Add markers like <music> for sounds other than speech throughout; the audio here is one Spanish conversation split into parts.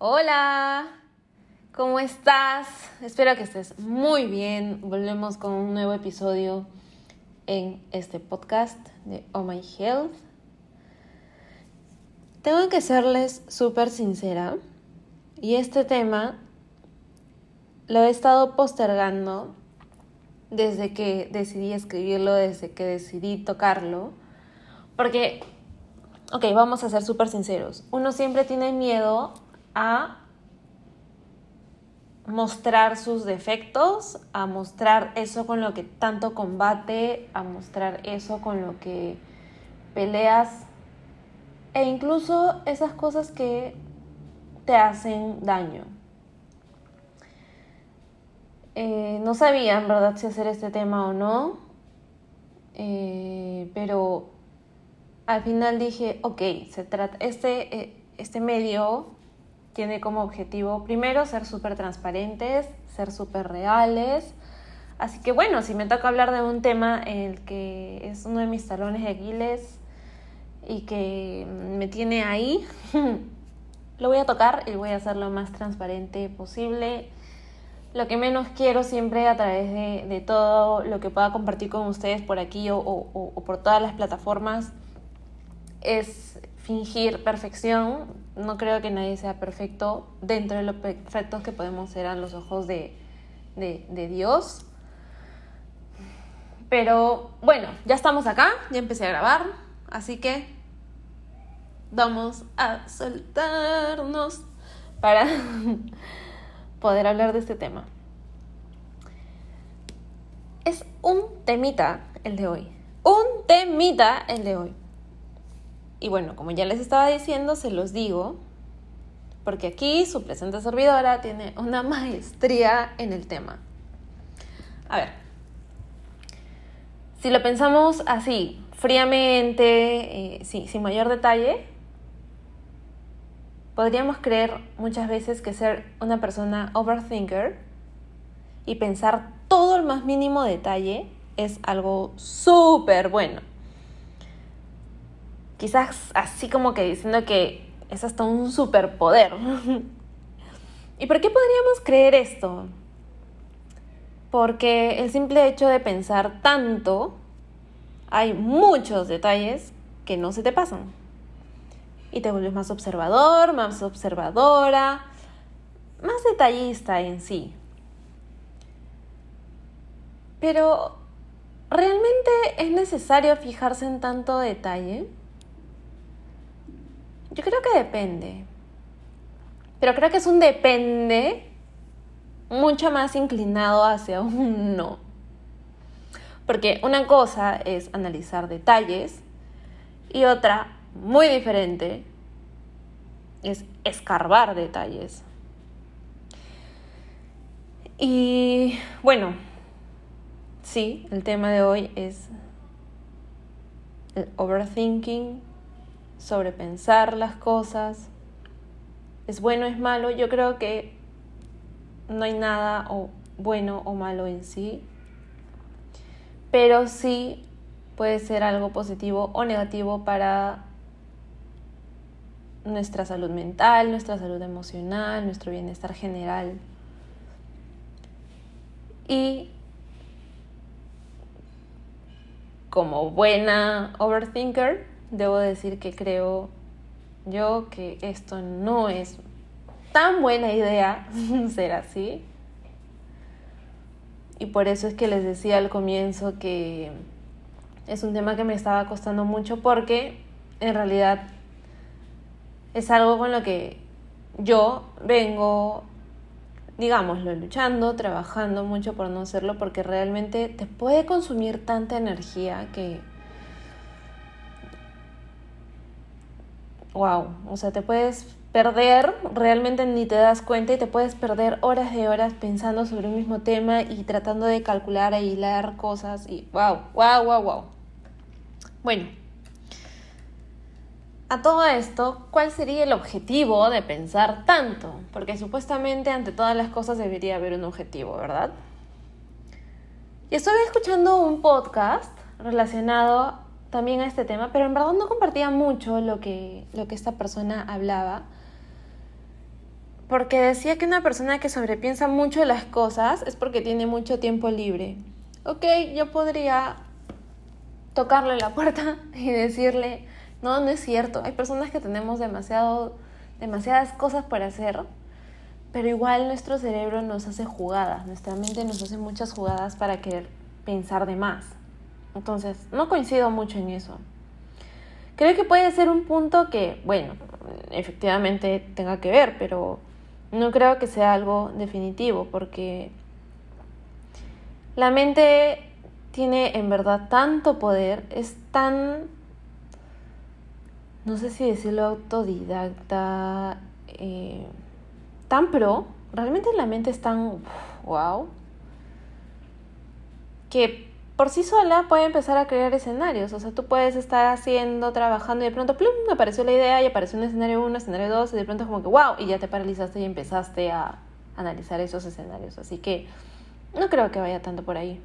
Hola, ¿cómo estás? Espero que estés muy bien. Volvemos con un nuevo episodio en este podcast de Oh My Health. Tengo que serles súper sincera y este tema lo he estado postergando desde que decidí escribirlo, desde que decidí tocarlo, porque, ok, vamos a ser súper sinceros, uno siempre tiene miedo a mostrar sus defectos, a mostrar eso con lo que tanto combate, a mostrar eso con lo que peleas e incluso esas cosas que te hacen daño. Eh, no sabía en verdad si hacer este tema o no, eh, pero al final dije, ok, se trata, este, eh, este medio tiene como objetivo primero ser súper transparentes, ser súper reales. Así que bueno, si me toca hablar de un tema el que es uno de mis talones de Aquiles y que me tiene ahí, <laughs> lo voy a tocar y voy a hacer lo más transparente posible. Lo que menos quiero siempre a través de, todo lo que pueda compartir con ustedes por aquí o por todas las plataformas es fingir perfección. No creo que nadie sea perfecto dentro de los perfectos que podemos ser a los ojos de, de, Dios. Pero bueno, ya estamos acá, ya empecé a grabar, así que vamos a soltarnos para <laughs> poder hablar de este tema. Es un temita el de hoy. Un temita el de hoy. Y bueno, como ya les estaba diciendo, se los digo, porque aquí su presente servidora tiene una <laughs> maestría en el tema. A ver, si lo pensamos así, fríamente, eh, sin mayor detalle, podríamos creer muchas veces que ser una persona overthinker y pensar todo el más mínimo detalle es algo súper bueno quizás así como que diciendo que es hasta un superpoder. ¿Y por qué podríamos creer esto? Porque el simple hecho de pensar tanto, hay muchos detalles que no se te pasan. Y te vuelves más observador, más observadora, más detallista en sí. Pero, ¿realmente es necesario fijarse en tanto detalle? Yo creo que depende. Pero creo que es un depende mucho más inclinado hacia un no. Porque una cosa es analizar detalles y otra, muy diferente, es escarbar detalles. Y bueno, sí, el tema de hoy es el overthinking sobrepensar las cosas. ¿Es bueno, es malo? Yo creo que no hay nada o bueno o malo en sí, pero sí puede ser algo positivo o negativo para nuestra salud mental, nuestra salud emocional, nuestro bienestar general. Y como buena overthinker, debo decir que creo yo que esto no es tan buena idea <laughs> ser así. Y por eso es que les decía al comienzo que es un tema que me estaba costando mucho porque en realidad es algo con lo que yo vengo, digámoslo, luchando, trabajando mucho por no hacerlo porque realmente te puede consumir tanta energía que wow, o sea, te puedes perder, realmente ni te das cuenta y te puedes perder horas de horas pensando sobre un mismo tema y tratando de calcular e hilar cosas y wow, wow, wow, wow. Bueno, a todo esto, ¿cuál sería el objetivo de pensar tanto? Porque supuestamente ante todas las cosas debería haber un objetivo, ¿verdad? Y estuve escuchando un podcast relacionado también a este tema, pero en verdad no compartía mucho lo que, lo que esta persona hablaba. porque decía que una persona que sobrepiensa mucho las cosas es porque tiene mucho tiempo libre. Ok, yo podría tocarle la puerta <laughs> y decirle, no, no es cierto. Hay personas que tenemos demasiado, demasiadas cosas por hacer, pero igual nuestro cerebro nos hace jugadas, nuestra mente nos hace muchas jugadas para querer pensar de más. Entonces, no coincido mucho en eso. Creo que puede ser un punto que, bueno, efectivamente tenga que ver, pero no creo que sea algo definitivo porque la mente tiene en verdad tanto poder, es tan, no sé si decirlo autodidacta, eh, tan pro, realmente la mente es tan, wow, que por sí sola puede empezar a crear escenarios. O sea, tú puedes estar haciendo, trabajando y de pronto, plum, apareció la idea y apareció un escenario 1, escenario 2 y de pronto es como que, wow, y ya te paralizaste y empezaste a analizar esos escenarios. Así que no creo que vaya tanto por ahí.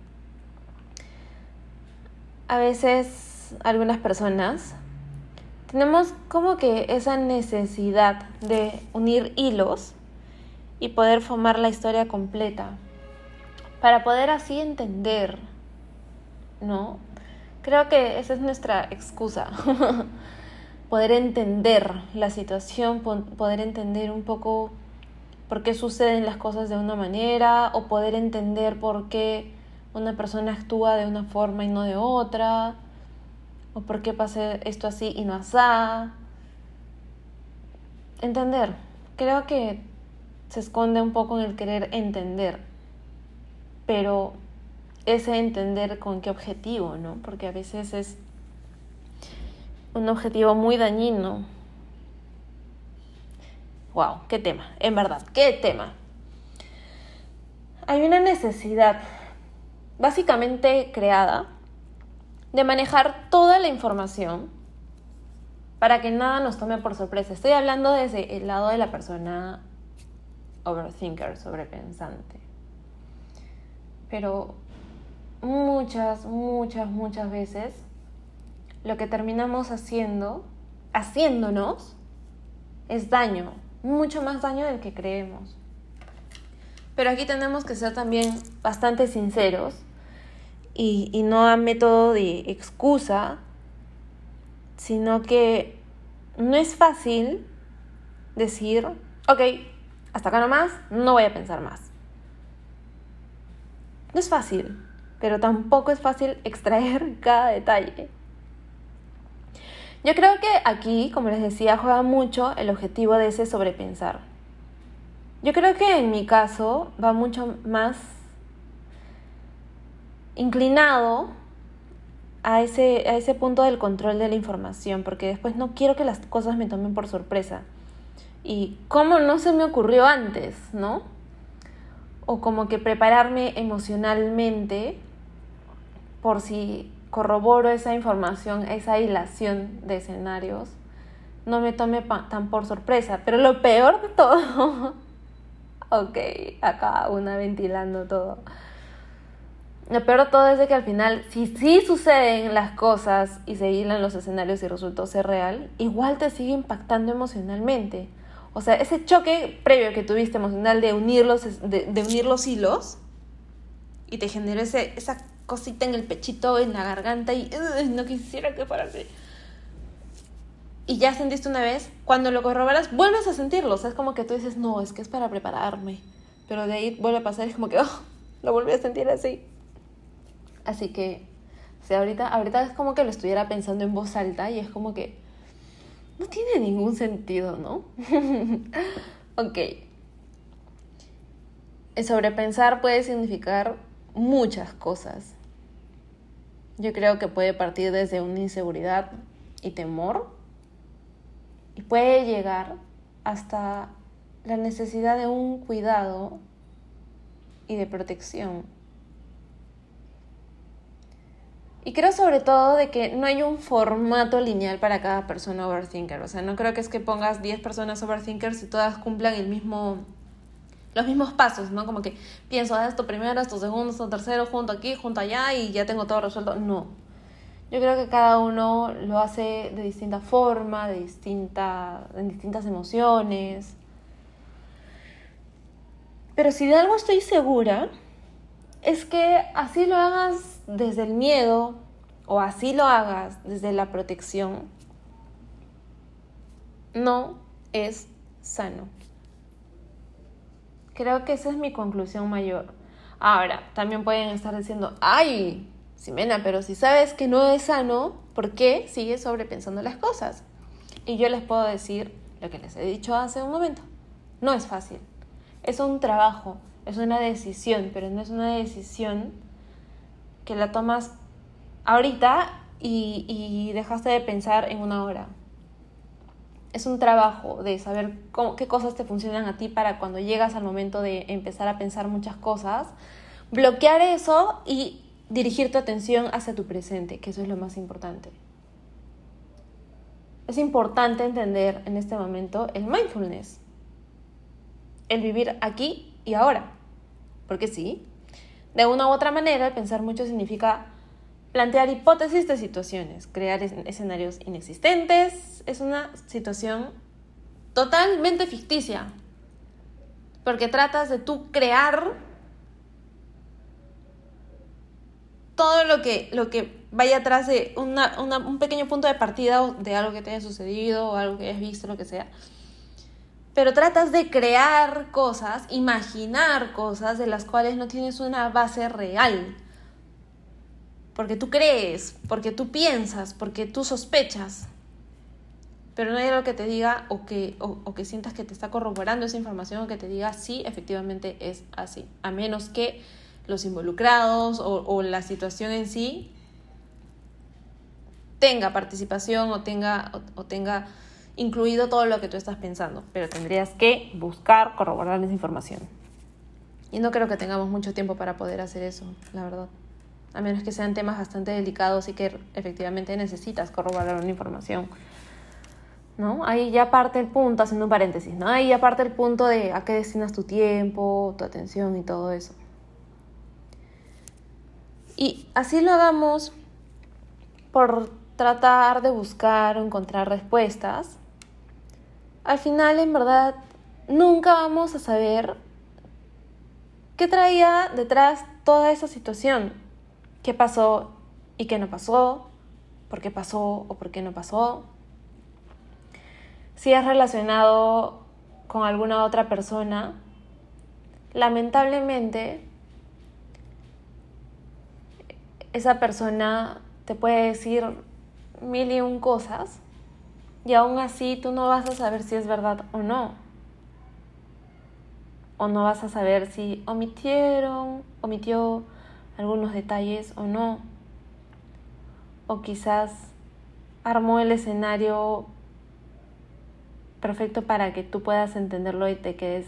A veces algunas personas tenemos como que esa necesidad de unir hilos y poder formar la historia completa para poder así entender ¿no? Creo que esa es nuestra excusa. <laughs> poder entender la situación, poder entender un poco por qué suceden las cosas de una manera o poder entender por qué una persona actúa de una forma y no de otra o por qué pasa esto así y no así. Entender. Creo que se esconde un poco en el querer entender, pero ese entender con qué objetivo, ¿no? Porque a veces es un objetivo muy dañino. Wow, qué tema, en verdad, qué tema. Hay una necesidad básicamente creada de manejar toda la información para que nada nos tome por sorpresa. Estoy hablando desde el lado de la persona overthinker, sobrepensante. Pero muchas, muchas, muchas veces lo que terminamos haciendo, haciéndonos, es daño, mucho más daño del que creemos. Pero aquí tenemos que ser también bastante sinceros y, y no a método de excusa, sino que no es fácil decir, ok, hasta acá nomás, no voy a pensar más. No es fácil pero tampoco es fácil <laughs> extraer cada detalle. Yo creo que aquí, como les decía, juega mucho el objetivo de ese sobrepensar. Yo creo que en mi caso va mucho más inclinado a ese, a ese punto del control de la información, porque después no quiero que las cosas me tomen por sorpresa. Y cómo no se me ocurrió antes, ¿no? O como que prepararme emocionalmente por si corroboro esa información, esa hilación de escenarios, no me tome tan por sorpresa. Pero lo peor de todo, <laughs> ok, acá una ventilando todo. Lo peor de todo es de que al final, si sí suceden las cosas y se hilan los escenarios y resultó ser real, igual te sigue impactando emocionalmente. O sea, ese choque previo que tuviste emocional de unir los, de, unir los hilos y te generó ese, esa cosita en el pechito, en la garganta y no quisiera que fuera así. Y ya sentiste una vez, cuando lo corroboras, vuelves a sentirlo. O sea, es como que tú dices, no, es que es para prepararme. Pero de ahí vuelve a pasar y es como que, oh, lo volví a sentir así. Así que, o ahorita, ahorita es como que lo estuviera pensando en voz alta y es como que no tiene ningún sentido, ¿no? <laughs> ok. El sobrepensar puede significar muchas cosas. Yo creo que puede partir desde una inseguridad y temor y puede llegar hasta la necesidad de un cuidado y de protección. Y creo sobre todo de que no hay un formato lineal para cada persona overthinker. O sea, no creo que es que pongas 10 personas overthinkers y todas cumplan el mismo los mismos pasos, ¿no? Como que pienso ah, esto primero, esto segundo, esto tercero, junto aquí, junto allá y ya tengo todo resuelto. No. Yo creo que cada uno lo hace de distinta forma, de distinta, en distintas emociones. Pero si de algo estoy segura, es que así lo hagas desde el miedo o así lo hagas desde la protección, no es sano. Creo que esa es mi conclusión mayor. Ahora, también pueden estar diciendo, ay, Simena, pero si sabes que no es sano, ¿por qué sigues sobrepensando las cosas? Y yo les puedo decir lo que les he dicho hace un momento. No es fácil. Es un trabajo, es una decisión, pero no es una decisión que la tomas ahorita y, dejaste de pensar en una hora. Es un trabajo de saber qué cosas te funcionan a ti para cuando llegas al momento de empezar a pensar muchas cosas, bloquear eso y dirigir tu atención hacia tu presente, que eso es lo más importante. Es importante entender en este momento el mindfulness, el vivir aquí y ahora. Porque sí, de una u otra manera, el pensar mucho significa plantear hipótesis de situaciones, crear escenarios inexistentes. Es una situación totalmente ficticia. Porque tratas de tú crear todo lo que, lo que vaya atrás de un pequeño punto de partida de algo que te haya sucedido o algo que hayas visto, lo que sea. Pero tratas de crear cosas, imaginar cosas de las cuales no tienes una base real. Porque tú crees, porque tú piensas, porque tú sospechas. Pero no hay algo que te diga o que, o que sientas que te está corroborando esa información o que te diga sí, efectivamente es así. A menos que los involucrados o, la situación en sí tenga participación o tenga, o, tenga incluido todo lo que tú estás pensando, pero tendrías que buscar corroborar esa información. Y no creo que tengamos mucho tiempo para poder hacer eso, la verdad. A menos que sean temas bastante delicados y que efectivamente necesitas corroborar una información. ¿No? Ahí ya parte el punto, haciendo un paréntesis, ¿no? Ahí ya parte el punto de a qué destinas tu tiempo, tu atención y todo eso. Y así lo hagamos por tratar de buscar o encontrar respuestas, al final en verdad nunca vamos a saber qué traía detrás toda esa situación, qué pasó y qué no pasó, por qué pasó o por qué no pasó, si es relacionado con alguna otra persona, lamentablemente esa persona te puede decir mil y un cosas y aún así tú no vas a saber si es verdad o no. O no vas a saber si omitieron, omitió algunos detalles o no. O quizás armó el escenario perfecto para que tú puedas entenderlo y te quedes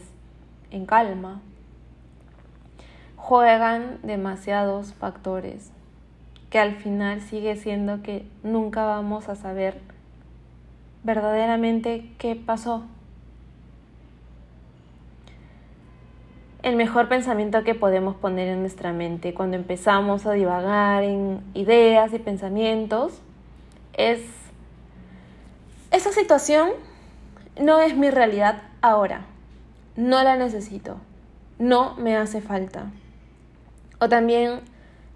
en calma. Juegan demasiados factores que al final sigue siendo que nunca vamos a saber verdaderamente qué pasó. El mejor pensamiento que podemos poner en nuestra mente cuando empezamos a divagar en ideas y pensamientos es, esa situación no es mi realidad ahora, no la necesito, no me hace falta. O también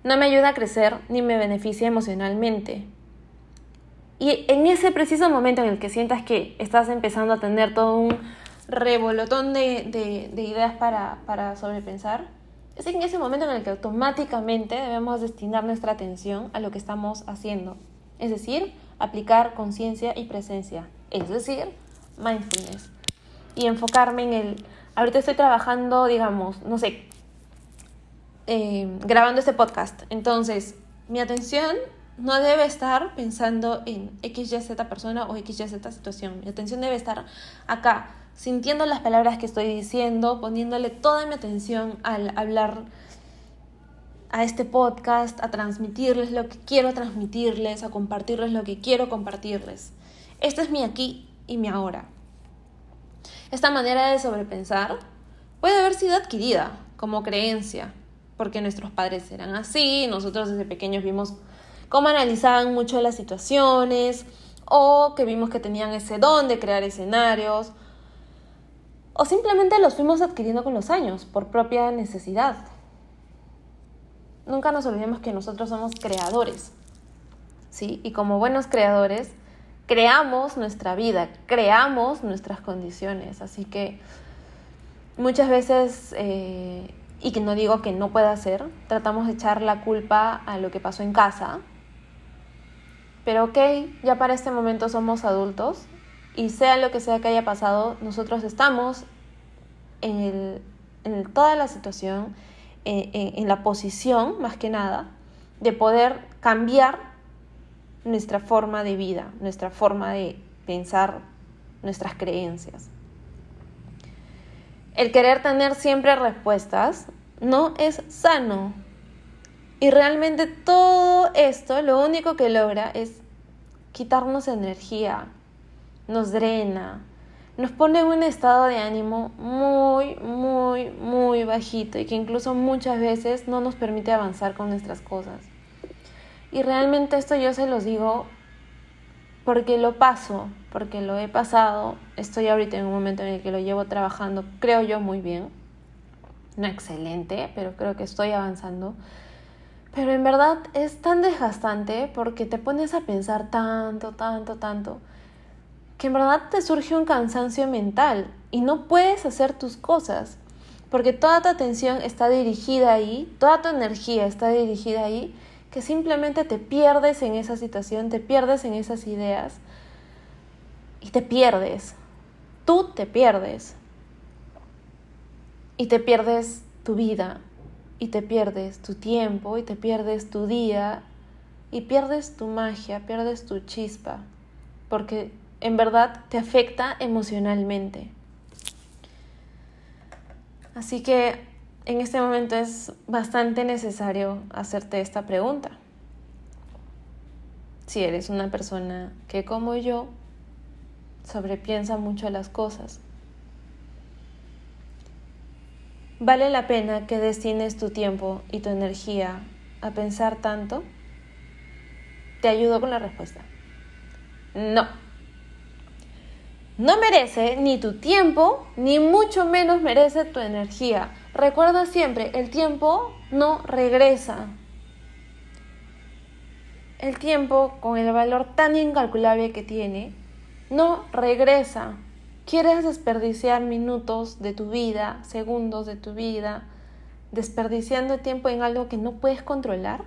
no me ayuda a crecer ni me beneficia emocionalmente. Y en ese preciso momento en el que sientas que estás empezando a tener todo un revolotón de, ideas para, para sobrepensar, es en ese momento en el que automáticamente debemos destinar nuestra atención a lo que estamos haciendo. Es decir, aplicar conciencia y presencia. Es decir, mindfulness. Y enfocarme en el... Ahorita estoy trabajando, digamos, no sé, eh, grabando este podcast. Entonces, mi atención no debe estar pensando en X, Y, Z persona o X, Y, Z situación. Mi atención debe estar acá, sintiendo las palabras que estoy diciendo, poniéndole toda mi atención al hablar a este podcast, a transmitirles lo que quiero transmitirles, a compartirles lo que quiero compartirles. Este es mi aquí y mi ahora. Esta manera de sobrepensar puede haber sido adquirida como creencia, porque nuestros padres eran así, nosotros desde pequeños vimos cómo analizaban mucho las situaciones o que vimos que tenían ese don de crear escenarios o simplemente los fuimos adquiriendo con los años por propia necesidad. Nunca nos olvidemos que nosotros somos creadores, ¿sí? Y como buenos creadores, creamos nuestra vida, creamos nuestras condiciones, así que muchas veces, eh, y que no digo que no pueda ser, tratamos de echar la culpa a lo que pasó en casa, pero ok, ya para este momento somos adultos y sea lo que sea que haya pasado, nosotros estamos en, toda la situación, en, la posición, más que nada, de poder cambiar nuestra forma de vida, nuestra forma de pensar, nuestras creencias. El querer tener siempre respuestas no es sano. Y realmente todo esto lo único que logra es quitarnos energía, nos drena, nos pone en un estado de ánimo muy, muy, muy bajito y que incluso muchas veces no nos permite avanzar con nuestras cosas. Y realmente esto yo se los digo porque lo paso, porque lo he pasado, estoy ahorita en un momento en el que lo llevo trabajando, creo yo muy bien, no excelente, pero creo que estoy avanzando. Pero en verdad es tan desgastante porque te pones a pensar tanto, tanto, tanto que en verdad te surge un cansancio mental y no puedes hacer tus cosas, porque toda tu atención está dirigida ahí, toda tu energía está dirigida ahí, que simplemente te pierdes en esa situación, te pierdes en esas ideas y te pierdes. Tú te pierdes. Y te pierdes tu vida, y te pierdes tu tiempo, y te pierdes tu día, y pierdes tu magia, pierdes tu chispa, porque en verdad te afecta emocionalmente. Así que en este momento es bastante necesario hacerte esta pregunta. Si eres una persona que como yo sobrepiensa mucho las cosas, ¿vale la pena que destines tu tiempo y tu energía a pensar tanto? Te ayudo con la respuesta. No no merece ni tu tiempo, ni mucho menos merece tu energía. Recuerda siempre, el tiempo no regresa. El tiempo, con el valor tan incalculable que tiene, no regresa. ¿Quieres desperdiciar minutos de tu vida, segundos de tu vida, desperdiciando tiempo en algo que no puedes controlar?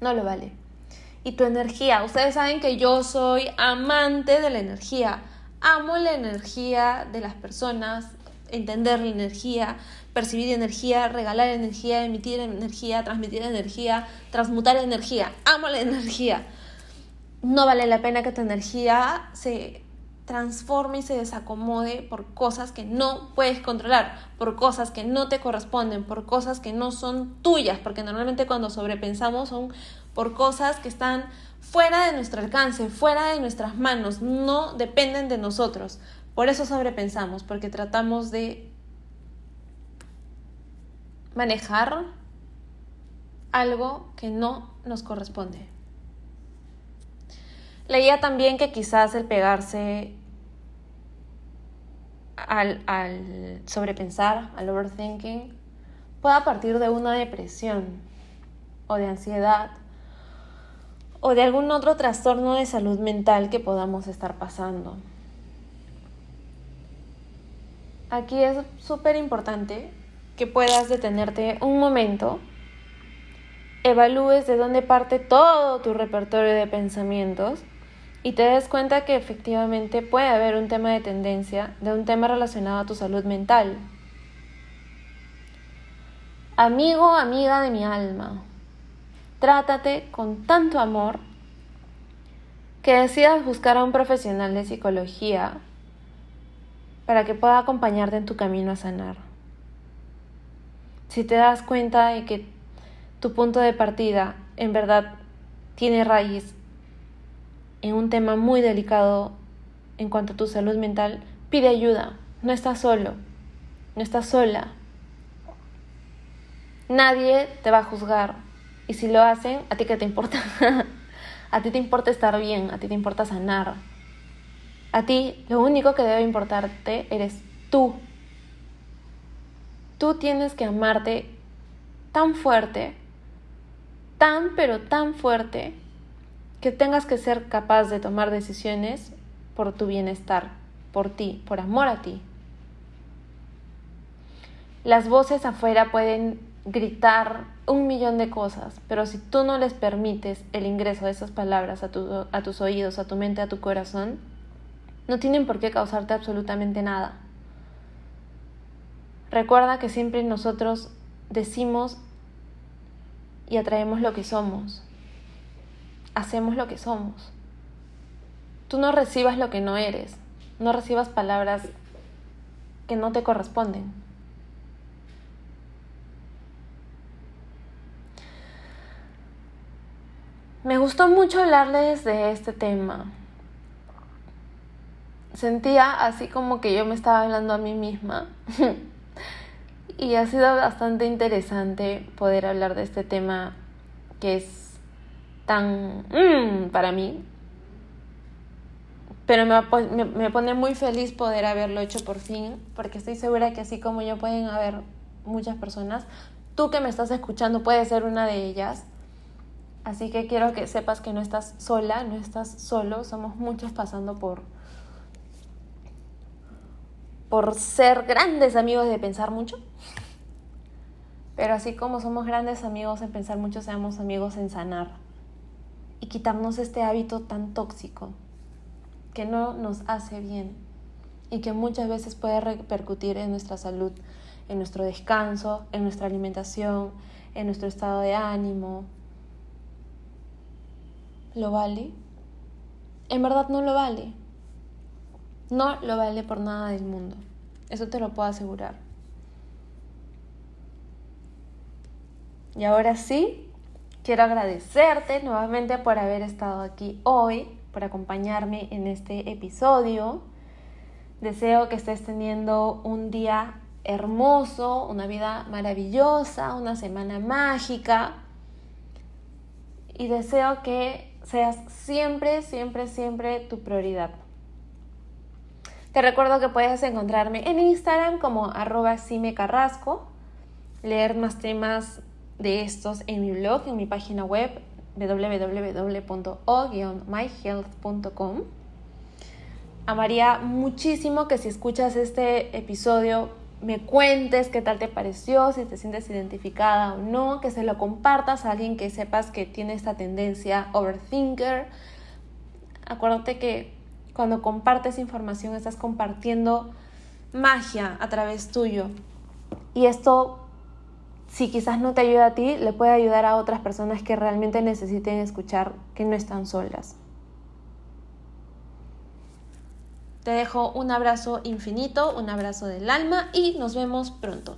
No lo vale. Y tu energía, ustedes saben que yo soy amante de la energía amo la energía de las personas, entender la energía, percibir energía, regalar energía, emitir energía, transmitir energía, transmutar energía. Amo la energía. No vale la pena que tu energía se transforme y se desacomode por cosas que no puedes controlar, por cosas que no te corresponden, por cosas que no son tuyas, porque normalmente cuando sobrepensamos son por cosas que están fuera de nuestro alcance, fuera de nuestras manos, no dependen de nosotros. Por eso sobrepensamos, porque tratamos de manejar algo que no nos corresponde. Leía también que quizás el pegarse al, al sobrepensar, al overthinking, pueda partir de una depresión o de ansiedad o de algún otro trastorno de salud mental que podamos estar pasando. Aquí es súper importante que puedas detenerte un momento, evalúes de dónde parte todo tu repertorio de pensamientos y te des cuenta que efectivamente puede haber un tema de tendencia, de un tema relacionado a tu salud mental. Amigo, amiga de mi alma, trátate con tanto amor que decidas buscar a un profesional de psicología para que pueda acompañarte en tu camino a sanar. Si te das cuenta de que tu punto de partida en verdad tiene raíz en un tema muy delicado en cuanto a tu salud mental, pide ayuda. No estás solo, no estás sola. Nadie te va a juzgar, y si lo hacen, ¿a ti qué te importa? <laughs> a ti te importa estar bien, a ti te importa sanar. A ti lo único que debe importarte eres tú. Tú tienes que amarte tan fuerte, tan pero tan fuerte, que tengas que ser capaz de tomar decisiones por tu bienestar, por ti, por amor a ti. Las voces afuera pueden gritar un millón de cosas, pero si tú no les permites el ingreso de esas palabras a, a tus oídos, a tu mente, a tu corazón, no tienen por qué causarte absolutamente nada. Recuerda que siempre nosotros decimos y atraemos lo que somos. Hacemos lo que somos. Tú no recibas lo que no eres. No recibas palabras que no te corresponden. Me gustó mucho hablarles de este tema. Sentía así como que yo me estaba hablando a mí misma. <laughs> y ha sido bastante interesante poder hablar de este tema que es tan mm, para mí. Pero me, me pone muy feliz poder haberlo hecho por fin, porque estoy segura que así como yo pueden haber muchas personas, tú que me estás escuchando puedes ser una de ellas Así que quiero que sepas que no estás sola, no estás solo, somos muchos pasando por por ser grandes amigos de pensar mucho. Pero así como somos grandes amigos en pensar mucho, seamos amigos en sanar y quitarnos este hábito tan tóxico que no nos hace bien y que muchas veces puede repercutir en nuestra salud, en nuestro descanso, en nuestra alimentación, en nuestro estado de ánimo, ¿Lo vale? En verdad no lo vale. No lo vale por nada del mundo. Eso te lo puedo asegurar. Y ahora sí, quiero agradecerte nuevamente por haber estado aquí hoy, por acompañarme en este episodio. Deseo que estés teniendo un día hermoso, una vida maravillosa, una semana mágica. Y deseo que seas siempre, siempre, siempre tu prioridad. Te recuerdo que puedes encontrarme en Instagram como arroba carrasco, leer más temas de estos en mi blog, en mi página web www.o-myhealth.com. Amaría muchísimo que si escuchas este episodio me cuentes qué tal te pareció, si te sientes identificada o no, que se lo compartas a alguien que sepas que tiene esta tendencia overthinker. Acuérdate que cuando compartes información estás compartiendo magia a través tuyo. Y esto, si quizás no te ayuda a ti, le puede ayudar a otras personas que realmente necesiten escuchar que no están solas. Te dejo un abrazo infinito, un abrazo del alma y nos vemos pronto.